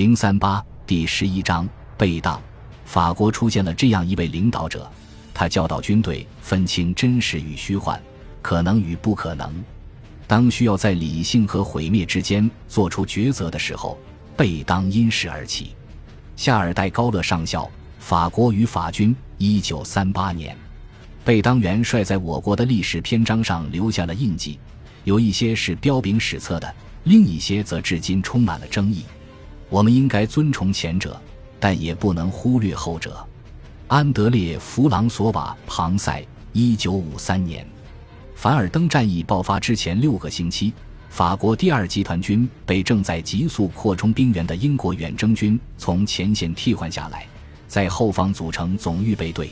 零三八第十一章被当。法国出现了这样一位领导者，他教导军队分清真实与虚幻，可能与不可能。当需要在理性和毁灭之间做出抉择的时候，贝当因势而起。夏尔代高勒上校，法国与法军，一九三八年。贝当元帅在我国的历史篇章上留下了印记，有一些是彪炳史册的，另一些则至今充满了争议。我们应该尊崇前者。但也不能忽略后者。安德烈·弗朗索瓦·庞塞，一九五三年，凡尔登战役爆发之前六个星期，法国第二集团军被正在急速扩充兵员的英国远征军从前线替换下来，在后方组成总预备队。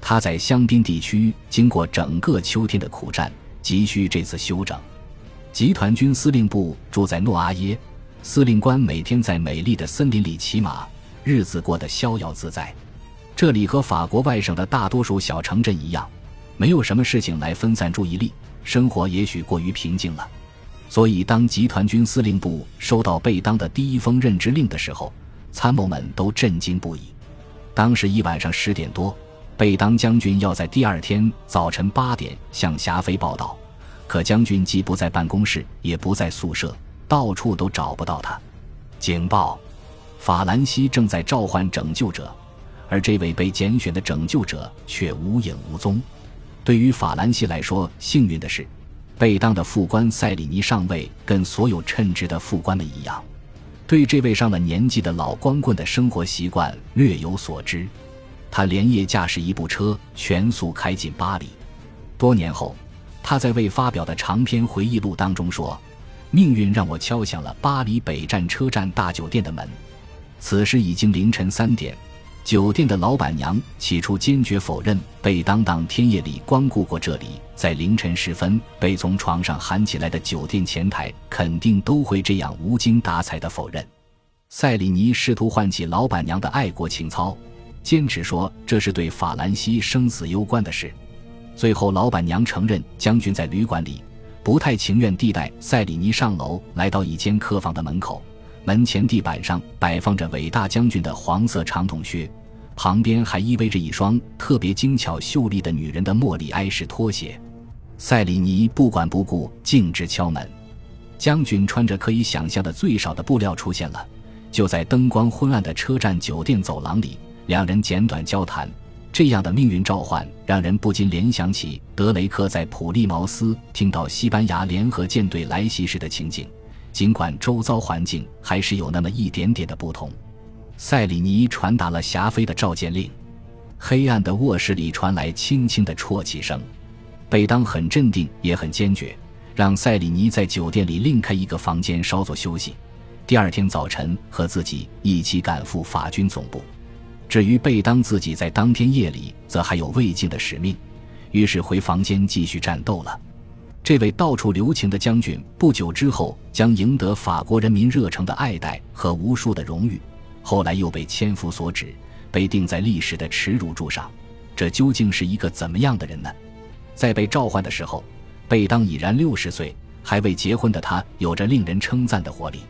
他在香槟地区经过整个秋天的苦战，急需这次休整。集团军司令部住在诺阿耶，司令官每天在美丽的森林里骑马。日子过得逍遥自在，这里和法国外省的大多数小城镇一样，没有什么事情来分散注意力，生活也许过于平静了。所以，当集团军司令部收到贝当的第一封任职令的时候，参谋们都震惊不已。当时一晚上十点多，贝当将军要在第二天早晨八点向霞飞报道，可将军既不在办公室，也不在宿舍，到处都找不到他。警报。法兰西正在召唤拯救者，而这位被拣选的拯救者却无影无踪。对于法兰西来说，幸运的是，被当的副官塞里尼上尉跟所有称职的副官们一样，对这位上了年纪的老光棍的生活习惯略有所知。他连夜驾驶一部车，全速开进巴黎。多年后，他在未发表的长篇回忆录当中说：“命运让我敲响了巴黎北站车站大酒店的门。”此时已经凌晨三点，酒店的老板娘起初坚决否认被当当天夜里光顾过这里，在凌晨时分被从床上喊起来的酒店前台肯定都会这样无精打采的否认。塞里尼试图唤起老板娘的爱国情操，坚持说这是对法兰西生死攸关的事。最后，老板娘承认将军在旅馆里，不太情愿地带塞里尼上楼，来到一间客房的门口。门前地板上摆放着伟大将军的黄色长筒靴，旁边还依偎着一双特别精巧秀丽的女人的莫里埃式拖鞋。塞里尼不管不顾，径直敲门。将军穿着可以想象的最少的布料出现了，就在灯光昏暗的车站酒店走廊里，两人简短交谈。这样的命运召唤让人不禁联想起德雷克在普利茅斯听到西班牙联合舰队来袭时的情景。尽管周遭环境还是有那么一点点的不同，塞里尼传达了霞飞的召见令。黑暗的卧室里传来轻轻的啜泣声。贝当很镇定，也很坚决，让塞里尼在酒店里另开一个房间稍作休息。第二天早晨和自己一起赶赴法军总部。至于贝当自己，在当天夜里则还有未尽的使命，于是回房间继续战斗了。这位到处留情的将军，不久之后将赢得法国人民热诚的爱戴和无数的荣誉。后来又被千夫所指，被钉在历史的耻辱柱上。这究竟是一个怎么样的人呢？在被召唤的时候，贝当已然六十岁，还未结婚的他有着令人称赞的活力。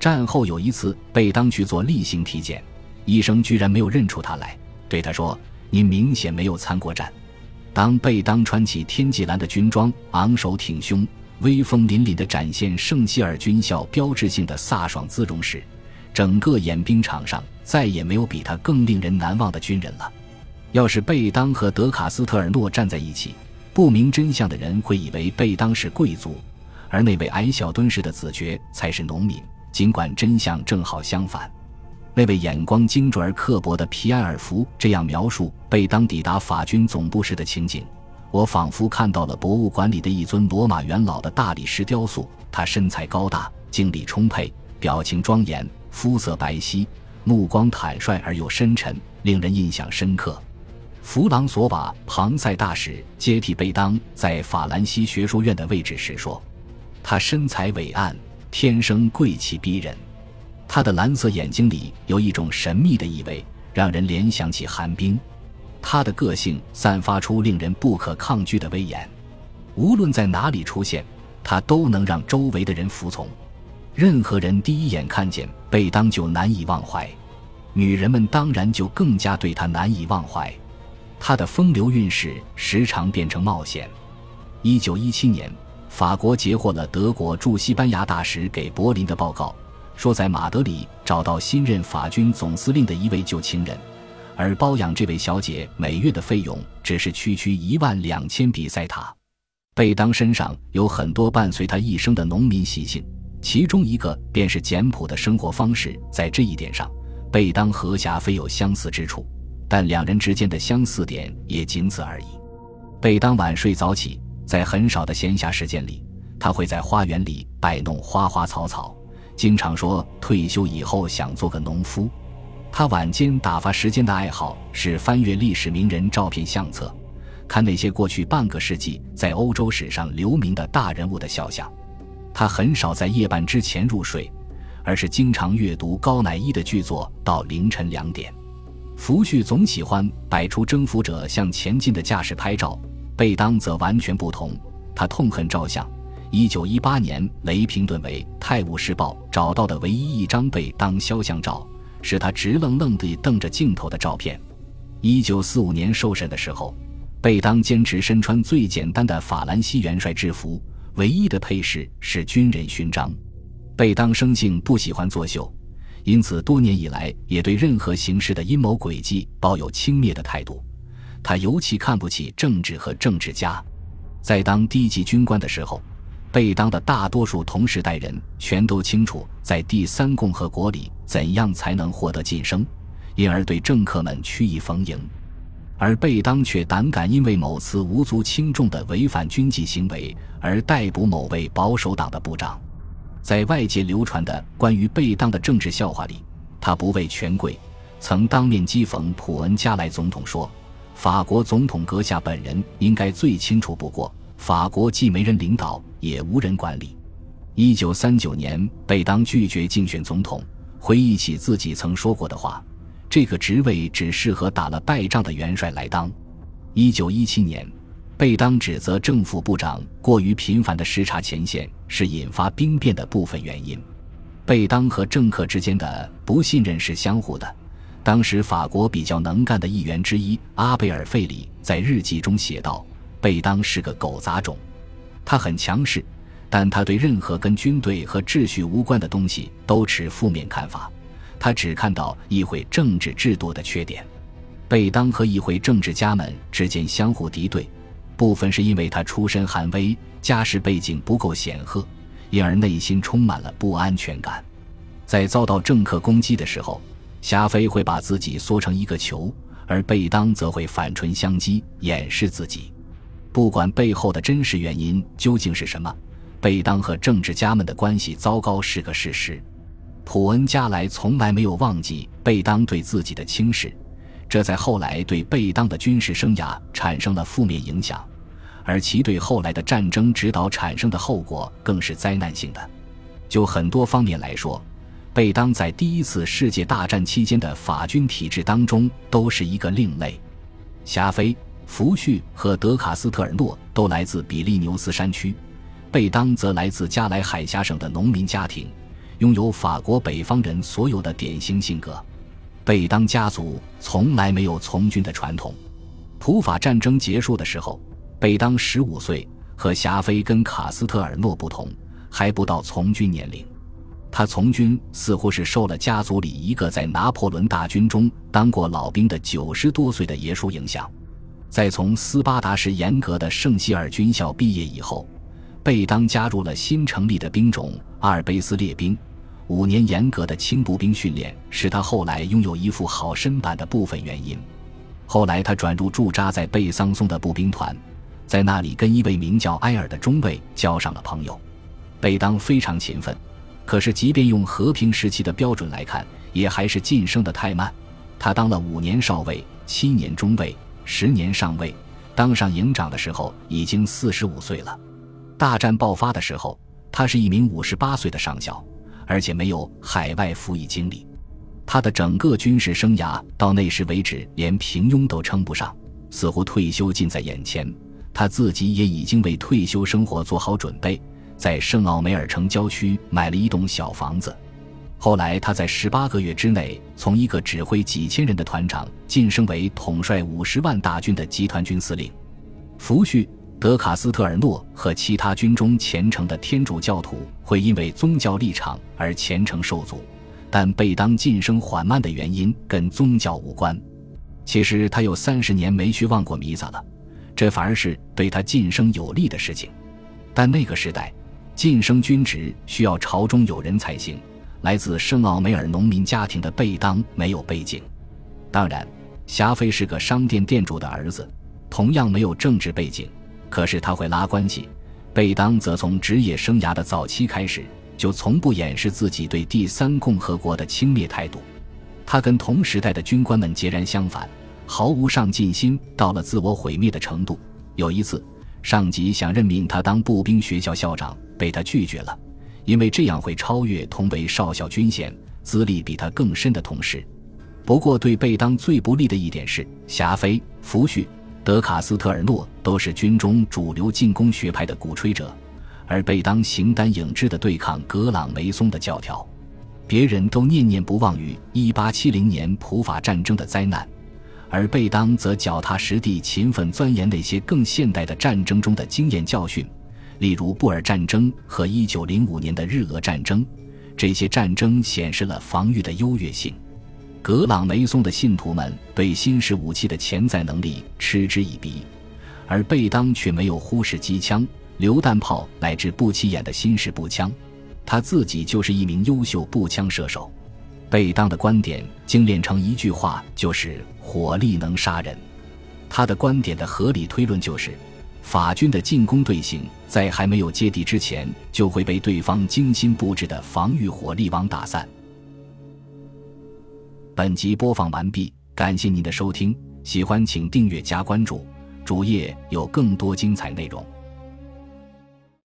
战后有一次，贝当去做例行体检，医生居然没有认出他来，对他说：“您明显没有参过战。”当贝当穿起天际蓝的军装，昂首挺胸，威风凛凛地展现圣希尔军校标志性的飒爽姿容时，整个演兵场上再也没有比他更令人难忘的军人了。要是贝当和德卡斯特尔诺站在一起，不明真相的人会以为贝当是贵族，而那位矮小敦实的子爵才是农民。尽管真相正好相反。那位眼光精准而刻薄的皮埃尔福这样描述贝当抵达法军总部时的情景：我仿佛看到了博物馆里的一尊罗马元老的大理石雕塑。他身材高大，精力充沛，表情庄严，肤色白皙，目光坦率而又深沉，令人印象深刻。弗朗索瓦·庞塞大使接替贝当在法兰西学术院的位置时说：“他身材伟岸，天生贵气逼人。”他的蓝色眼睛里有一种神秘的意味，让人联想起寒冰。他的个性散发出令人不可抗拒的威严，无论在哪里出现，他都能让周围的人服从。任何人第一眼看见贝当就难以忘怀，女人们当然就更加对他难以忘怀。他的风流韵事时常变成冒险。一九一七年，法国截获了德国驻西班牙大使给柏林的报告，说在马德里找到新任法军总司令的一位旧情人，而包养这位小姐每月的费用只是区区一万两千比塞塔。贝当身上有很多伴随他一生的农民习性，其中一个便是简朴的生活方式。在这一点上，贝当和霞飞有相似之处。但两人之间的相似点也仅此而已。贝当晚睡早起，在很少的闲暇时间里，他会在花园里摆弄花花草草，经常说退休以后想做个农夫。他晚间打发时间的爱好是翻阅历史名人照片相册，看那些过去半个世纪在欧洲史上留名的大人物的肖像。他很少在夜半之前入睡，而是经常阅读高乃伊的剧作到凌晨两点。福煦总喜欢摆出征服者向前进的架势拍照，贝当则完全不同。他痛恨照相。一九一八年，雷平顿为《泰晤士报》找到的唯一一张贝当肖像照，是他直愣愣地瞪着镜头的照片。一九四五年受审的时候，贝当坚持身穿最简单的法兰西元帅制服，唯一的配饰是军人勋章。贝当生性不喜欢作秀。因此，多年以来也对任何形式的阴谋诡计抱有轻蔑的态度。他尤其看不起政治和政治家。在当低级军官的时候，贝当的大多数同时代人全都清楚在第三共和国里怎样才能获得晋升，因而对政客们曲意逢迎。而贝当却胆敢因为某次无足轻重的违反军纪行为而逮捕某位保守党的部长。在外界流传的关于贝当的政治笑话里，他不畏权贵，曾当面讥讽普恩加莱总统说：“法国总统阁下本人应该最清楚不过，法国既没人领导，也无人管理。”一九三九年，贝当拒绝竞选总统，回忆起自己曾说过的话：“这个职位只适合打了败仗的元帅来当。”一九一七年。贝当指责政府部长过于频繁的视察前线是引发兵变的部分原因。贝当和政客之间的不信任是相互的。当时法国比较能干的议员之一阿贝尔费里在日记中写道：“贝当是个狗杂种，他很强势，但他对任何跟军队和秩序无关的东西都持负面看法。他只看到议会政治制度的缺点。”贝当和议会政治家们之间相互敌对。部分是因为他出身寒微，家世背景不够显赫，因而内心充满了不安全感。在遭到政客攻击的时候，霞飞会把自己缩成一个球，而贝当则会反唇相讥，掩饰自己。不管背后的真实原因究竟是什么，贝当和政治家们的关系糟糕是个事实。普恩加莱从来没有忘记贝当对自己的轻视。这在后来对贝当的军事生涯产生了负面影响，而其对后来的战争指导产生的后果更是灾难性的。就很多方面来说，贝当在第一次世界大战期间的法军体制当中都是一个另类。霞飞、福煦和德卡斯特尔诺都来自比利牛斯山区，贝当则来自加莱海峡省的农民家庭，拥有法国北方人所有的典型性格。贝当家族从来没有从军的传统。普法战争结束的时候，贝当十五岁，和霞飞跟卡斯特尔诺不同，还不到从军年龄。他从军似乎是受了家族里一个在拿破仑大军中当过老兵的九十多岁的爷叔影响。在从斯巴达式严格的圣希尔军校毕业以后，贝当加入了新成立的兵种阿尔卑斯列兵。五年严格的轻步兵训练使他后来拥有一副好身板的部分原因。后来他转入驻扎在贝桑松的步兵团，在那里跟一位名叫埃尔的中尉交上了朋友。贝当非常勤奋，可是即便用和平时期的标准来看，也还是晋升的太慢。他当了五年少尉、七年中尉、十年上尉，当上营长的时候已经四十五岁了。大战爆发的时候，他是一名五十八岁的上校。而且没有海外服役经历，他的整个军事生涯到那时为止连平庸都称不上，似乎退休近在眼前。他自己也已经为退休生活做好准备，在圣奥梅尔城郊区买了一栋小房子。后来，他在十八个月之内，从一个指挥几千人的团长晋升为统帅五十万大军的集团军司令。福煦、德卡斯特尔诺和其他军中虔诚的天主教徒会因为宗教立场而虔诚受阻，但贝当晋升缓慢的原因跟宗教无关。其实他有三十年没去望过弥撒了，这反而是对他晋升有利的事情。但那个时代，晋升军职需要朝中有人才行。来自圣奥梅尔农民家庭的贝当没有背景，当然，霞飞是个商店店主的儿子，同样没有政治背景。可是他会拉关系。贝当则从职业生涯的早期开始，就从不掩饰自己对第三共和国的轻蔑态度。他跟同时代的军官们截然相反，毫无上进心，到了自我毁灭的程度。有一次，上级想任命他当步兵学校校长，被他拒绝了。因为这样会超越同为少校军衔、资历比他更深的同事。不过，对贝当最不利的一点是，霞飞、福煦、德卡斯特尔诺都是军中主流进攻学派的鼓吹者，而贝当形单影只地对抗格朗梅松的教条。别人都念念不忘于1870年普法战争的灾难，而贝当则脚踏实地、勤奋钻研那些更现代的战争中的经验教训。例如布尔战争和1905年的日俄战争，这些战争显示了防御的优越性。格朗梅松的信徒们对新式武器的潜在能力嗤之以鼻，而贝当却没有忽视机枪、榴弹炮乃至不起眼的新式步枪。他自己就是一名优秀步枪射手。贝当的观点精炼成一句话，就是“火力能杀人”。他的观点的合理推论就是。法军的进攻队形在还没有接地之前，就会被对方精心布置的防御火力网打散。本集播放完毕，感谢您的收听，喜欢请订阅加关注，主页有更多精彩内容。